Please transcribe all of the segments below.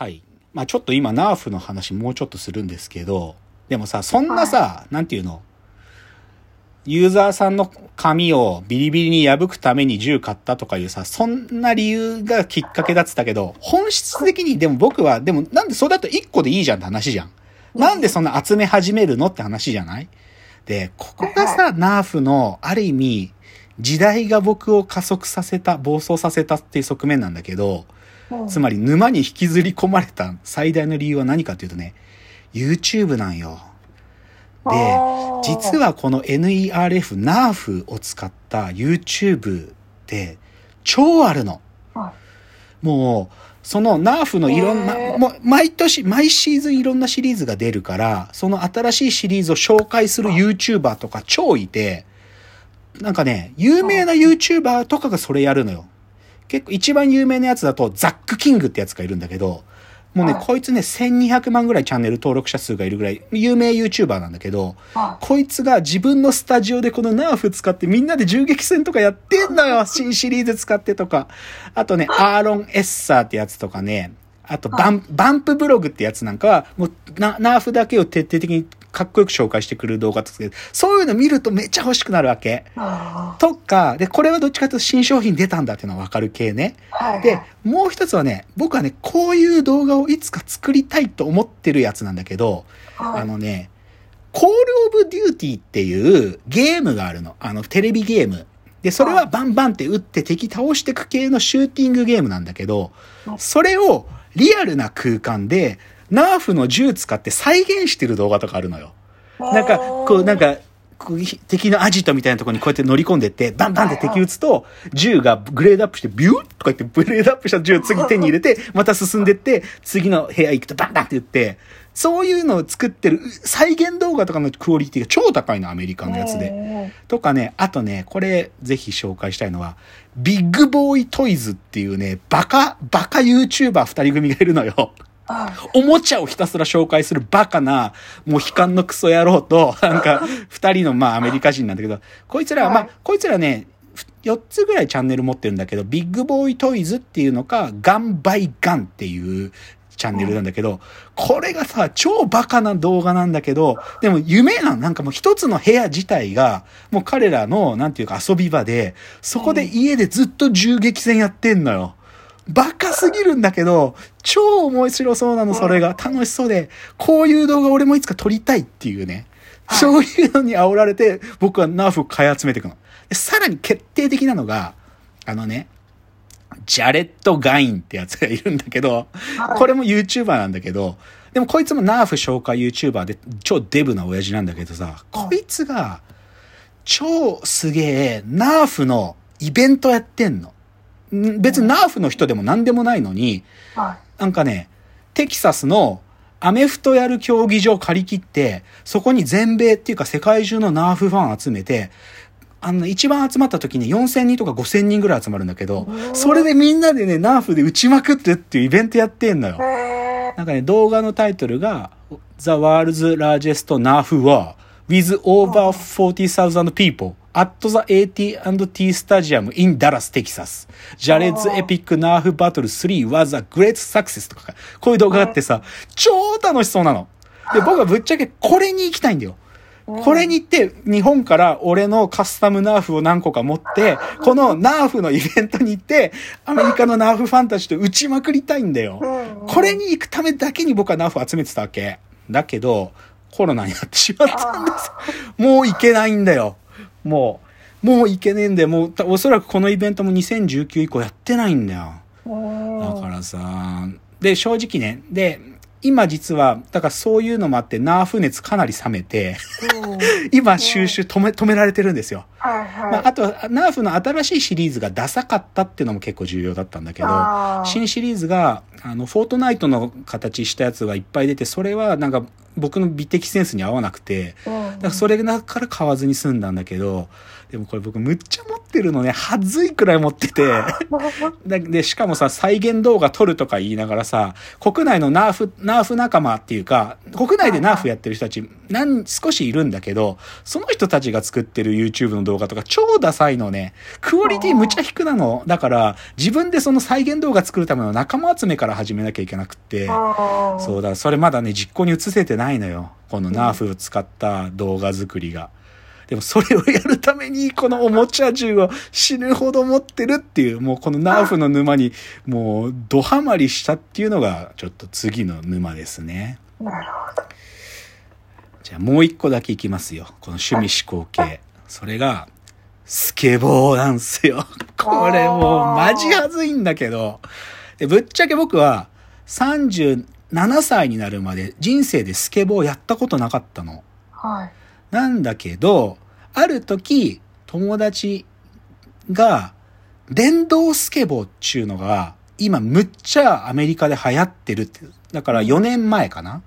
はい。まあちょっと今、ナーフの話もうちょっとするんですけど、でもさ、そんなさ、なんていうの？ユーザーさんの紙をビリビリに破くために銃買ったとかいうさ、そんな理由がきっかけだっつったけど、本質的にでも僕は、でもなんでそれだと1個でいいじゃんって話じゃん。なんでそんな集め始めるのって話じゃない？で、ここがさ、ナーフの、ある意味、時代が僕を加速させた、暴走させたっていう側面なんだけど、つまり沼に引きずり込まれた最大の理由は何かっていうとね、YouTube なんよ。で、実はこの NERF、ナーフを使った YouTube って超あるの。もう、そのナーフのいろんな、もう毎年、毎シーズンいろんなシリーズが出るから、その新しいシリーズを紹介する YouTuber とか超いて、なんかね、有名な YouTuber とかがそれやるのよ。結構一番有名なやつだと、ザックキングってやつがいるんだけど、もうね、こいつね、1200万ぐらいチャンネル登録者数がいるぐらい、有名 YouTuber なんだけど、こいつが自分のスタジオでこのナーフ使ってみんなで銃撃戦とかやってんのよ。新シリーズ使ってとか。あとね、アーロン・エッサーってやつとかね、あとバン、バンプブログってやつなんかは、もうナ、ナーフだけを徹底的にかっこよく紹介してくる動画とか、そういうの見るとめっちゃ欲しくなるわけ。とか、で、これはどっちかというと新商品出たんだっていうのはわかる系ね。で、もう一つはね、僕はね、こういう動画をいつか作りたいと思ってるやつなんだけど、あのね、コールオブデューティーっていうゲームがあるの。あの、テレビゲーム。で、それはバンバンって撃って敵倒していく系のシューティングゲームなんだけど、それをリアルな空間で、ナーフの銃使って再現してる動画とかあるのよ。なんか、こう、なんか、敵のアジトみたいなところにこうやって乗り込んでって、バンバンって敵撃つと、銃がグレードアップして、ビューとか言って、グレードアップした銃を次手に入れて、また進んでって、次の部屋行くとバンバンって言って、そういうのを作ってる、再現動画とかのクオリティが超高いの、アメリカのやつで。とかね、あとね、これ、ぜひ紹介したいのは、ビッグボーイトイズっていうね、バカ、バカ YouTuber 二人組がいるのよ。おもちゃをひたすら紹介するバカな、もう悲観のクソ野郎と、なんか、二人のまあアメリカ人なんだけど、こいつらは、まあ、こいつらね、4つぐらいチャンネル持ってるんだけど、ビッグボーイトイズっていうのか、ガンバイガンっていうチャンネルなんだけど、これがさ、超バカな動画なんだけど、でも夢なの。なんかもう一つの部屋自体が、もう彼らの、なんていうか遊び場で、そこで家でずっと銃撃戦やってんのよ。バカすぎるんだけど、超面白そうなの、それが。楽しそうで、こういう動画俺もいつか撮りたいっていうね。そういうのに煽られて、僕はナーフを買い集めていくの。さらに決定的なのが、あのね、ジャレット・ガインってやつがいるんだけど、これも YouTuber なんだけど、でもこいつもナーフ紹介 YouTuber で超デブな親父なんだけどさ、こいつが超すげえナーフのイベントやってんの。別にナーフの人でも何でもないのに、なんかね、テキサスのアメフトやる競技場借り切って、そこに全米っていうか世界中のナーフファン集めて、あの、一番集まった時に4000人とか5000人ぐらい集まるんだけど、それでみんなでね、ナーフで撃ちまくってっていうイベントやってんのよ。なんかね、動画のタイトルが、The World's Largest Nerf War with over 40,000 people at the AT&T Stadium in Dallas, Texas. Jared's Epic Nerf Battle 3 was a great success とか、こういう動画があってさ、超楽しそうなの。で、僕はぶっちゃけこれに行きたいんだよ。これに行って、日本から俺のカスタムナーフを何個か持って、このナーフのイベントに行って、アメリカのナーフファンたちと打ちまくりたいんだよ。これに行くためだけに僕はナーフを集めてたわけ。だけど、コロナになってしまったんです。もう行けないんだよ。もう、もう行けねえんだよ。もう、おそらくこのイベントも2019以降やってないんだよ。だからさ、で、正直ね、で、今実は、だからそういうのもあって、ナーフ熱かなり冷めて、今収集止め、止められてるんですよ。まあ、あと、ナーフの新しいシリーズがダサかったっていうのも結構重要だったんだけど、新シリーズが、あの、フォートナイトの形したやつがいっぱい出て、それはなんか僕の美的センスに合わなくて、からそれだから買わずに済んだんだけど、でもこれ僕むっちゃ持ってるのね、はずいくらい持ってて。で、しかもさ、再現動画撮るとか言いながらさ、国内のナーフ、ナーフ仲間っていうか、国内でナーフやってる人たち、なん少しいるんだけど、その人たちが作ってる YouTube の動画とか超ダサいのね。クオリティむちゃ低なの。だから、自分でその再現動画作るための仲間集めから始めなきゃいけなくって。そうだ、それまだね、実行に移せてないのよ。このナーフを使った動画作りが。でもそれをやるためにこのおもちゃ銃を死ぬほど持ってるっていう、もうこのナーフの沼にもうドハマりしたっていうのがちょっと次の沼ですね。なるほど。じゃあもう一個だけいきますよ。この趣味思考系。それが、スケボーなんすよ。これもうマジはずいんだけど。で、ぶっちゃけ僕は30 37歳になるまで人生でスケボーやったことなかったの。はい。なんだけど、ある時、友達が、電動スケボーっちゅうのが、今むっちゃアメリカで流行ってるって。だから4年前かな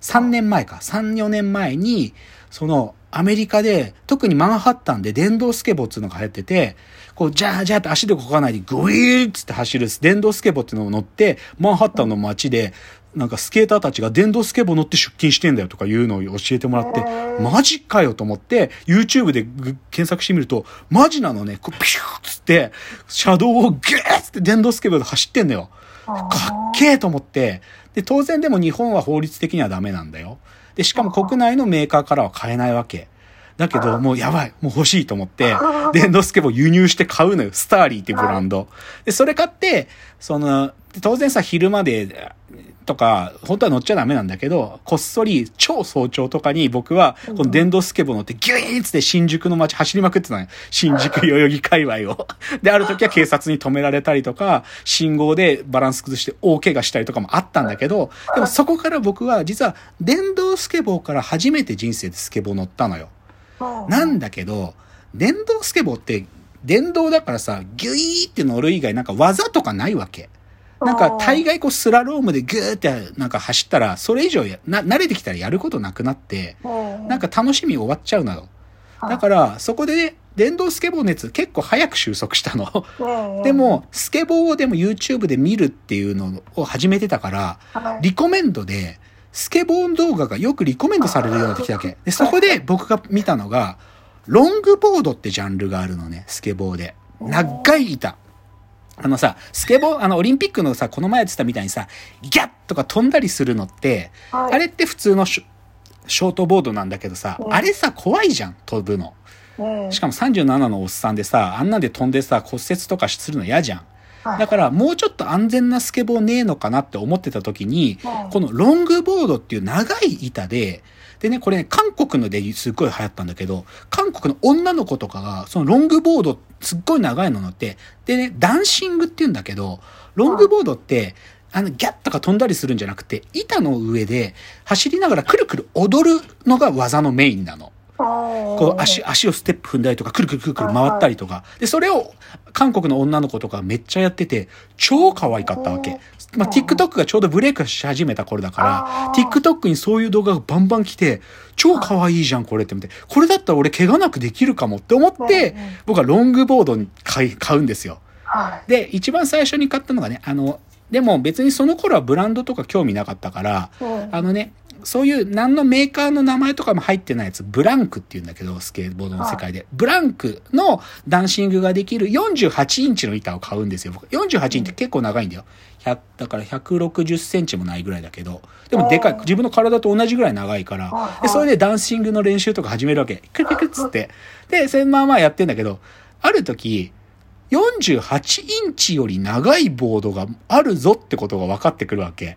?3 年前か。3、4年前に、その、アメリカで、特にマンハッタンで電動スケボーっていうのが流行ってて、こう、じゃあじゃあって足でこかないでグイーッつって走る電動スケボーっていうのを乗って、マンハッタンの街で、なんかスケーターたちが電動スケボー乗って出勤してんだよとかいうのを教えてもらって、マジかよと思って、YouTube で検索してみると、マジなのね、こうピューっつって、車道をギューッって電動スケボーで走ってんだよ。かっけえと思って、で、当然でも日本は法律的にはダメなんだよ。で、しかも国内のメーカーからは買えないわけ。だけど、もうやばい、もう欲しいと思って、電動スケボー輸入して買うのよ。スターリーってブランド。で、それ買って、その、当然さ、昼までとか、本当は乗っちゃダメなんだけど、こっそり超早朝とかに僕は、この電動スケボー乗ってギュイーンって新宿の街走りまくってたのよ。新宿代々木界隈を。で、ある時は警察に止められたりとか、信号でバランス崩して大怪我したりとかもあったんだけど、でもそこから僕は実は電動スケボーから初めて人生でスケボー乗ったのよ。なんだけど、電動スケボーって電動だからさ、ギュイーって乗る以外なんか技とかないわけ。なんか大概こうスラロームでグーってなんか走ったら、それ以上やな、慣れてきたらやることなくなって、なんか楽しみ終わっちゃうのよ。だから、そこでね、電動スケボー熱結構早く収束したの。でも、スケボーをでも YouTube で見るっていうのを始めてたから、リコメンドで、スケボー動画がよくリコメンドされるようになってきたわけ。で、そこで僕が見たのが、ロングボードってジャンルがあるのね、スケボーで。長い板。あのさ、スケボー、あの、オリンピックのさ、この前やってたみたいにさ、ギャッとか飛んだりするのって、はい、あれって普通のショートボードなんだけどさ、あれさ、怖いじゃん、飛ぶの。しかも37のおっさんでさ、あんなんで飛んでさ、骨折とかするの嫌じゃん。だからもうちょっと安全なスケボーねえのかなって思ってた時に、このロングボードっていう長い板で、でね、これね、韓国のですっごい流行ったんだけど、韓国の女の子とかが、そのロングボード、すっごい長いの乗って、でね、ダンシングって言うんだけど、ロングボードって、あの、ギャッとか飛んだりするんじゃなくて、板の上で走りながらくるくる踊るのが技のメインなの。こう足、足をステップ踏んだりとか、くるくるくるくる回ったりとか。で、それを韓国の女の子とかめっちゃやってて、超可愛かったわけ。まあ、TikTok がちょうどブレイクし始めた頃だから、TikTok にそういう動画がバンバン来て、超可愛いじゃん、これって見て。これだったら俺怪我なくできるかもって思って、僕はロングボードに買い、買うんですよ。で、一番最初に買ったのがね、あの、でも別にその頃はブランドとか興味なかったから、あのね、そういう何のメーカーの名前とかも入ってないやつ、ブランクって言うんだけど、スケートボードの世界で。ブランクのダンシングができる48インチの板を買うんですよ。僕48インチって結構長いんだよ。100だから160センチもないぐらいだけど。でもでかい。自分の体と同じぐらい長いから。で、それでダンシングの練習とか始めるわけ。クリクっつって。で、それまあまあやってんだけど、ある時、48インチより長いボードがあるぞってことが分かってくるわけ。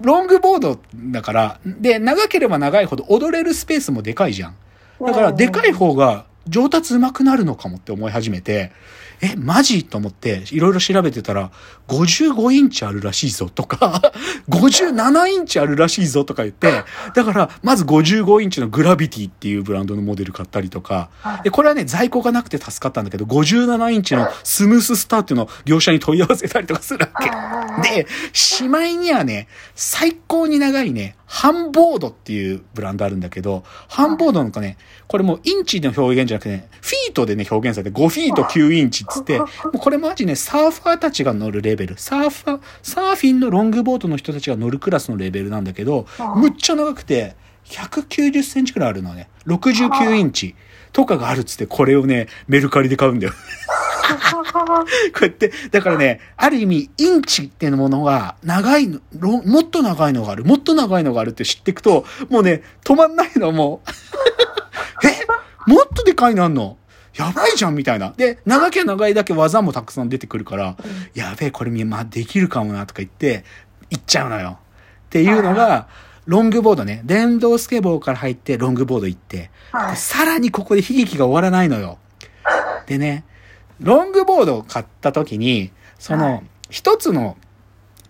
ロングボードだから、で、長ければ長いほど踊れるスペースもでかいじゃん。だから、でかい方が上達上手くなるのかもって思い始めて、え、マジ？と思って、いろいろ調べてたら、55インチあるらしいぞとか、57インチあるらしいぞとか言って、だから、まず55インチのグラビティっていうブランドのモデル買ったりとか、で、これはね、在庫がなくて助かったんだけど、57インチのスムーススターっていうのを業者に問い合わせたりとかするわけ。で、しまいにはね、最高に長いね、ハンボードっていうブランドあるんだけど、ハンボードのかね、これもうインチの表現じゃなくてね、フィートでね、表現されて5フィート9インチっつって、もうこれマジね、サーファーたちが乗るレベル、サーファー、サーフィンのロングボードの人たちが乗るクラスのレベルなんだけど、むっちゃ長くて、190センチくらいあるのね。69インチとかがあるっつって、これをね、メルカリで買うんだよ。こうやって、だからね、ある意味、インチっていうものが、長いの、もっと長いのがある、もっと長いのがあるって知っていくと、もうね、止まんないの、もう。え？もっとでかいのあんの？やばいじゃんみたいな。で、長きゃ長いだけ技もたくさん出てくるから、やべえ、これまあできるかもなとか言って、行っちゃうのよ。っていうのが、ロングボードね。電動スケボーから入ってロングボード行って、はいさらにここで悲劇が終わらないのよ。でね、ロングボードを買った時に、そはの、一つの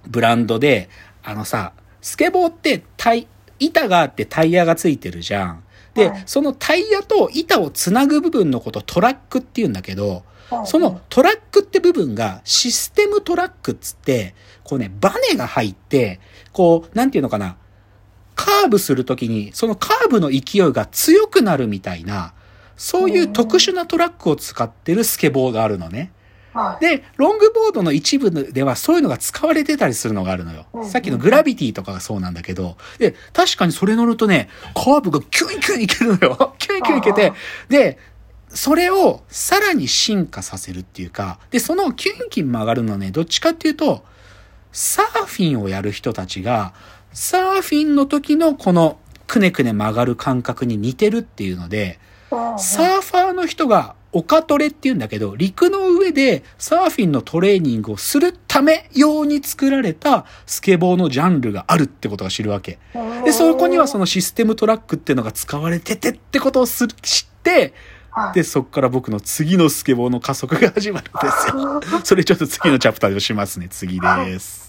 ブランドで、あのさ、スケボーってタイ、板があってタイヤがついてるじゃん。で、はい。そのタイヤと板をつなぐ部分のことトラックって言うんだけど、そのトラックって部分がシステムトラックっつって、こうね、バネが入って、こう、なんていうのかな、カーブするときに、そのカーブの勢いが強くなるみたいな、そういう特殊なトラックを使ってるスケボーがあるのね。はい。で、ロングボードの一部ではそういうのが使われてたりするのがあるのよう。んさっきのグラビティとかがそうなんだけど、で、確かにそれ乗るとね、カーブがキュイキュイいけるのよ。キュイキュイいけて、で、それをさらに進化させるっていうか、で、そのキュンキュン曲がるのはね、どっちかっていうと、サーフィンをやる人たちが、サーフィンの時のこのくねくね曲がる感覚に似てるっていうので、サーファーの人が、オカトレって言うんだけど、陸の上でサーフィンのトレーニングをするため用に作られたスケボーのジャンルがあるってことが知るわけ。で、そこにはそのシステムトラックっていうのが使われててってことをする知って、はいで、そっから僕の次のスケボーの加速が始まるんですよ。それちょっと次のチャプターでしますね。次です。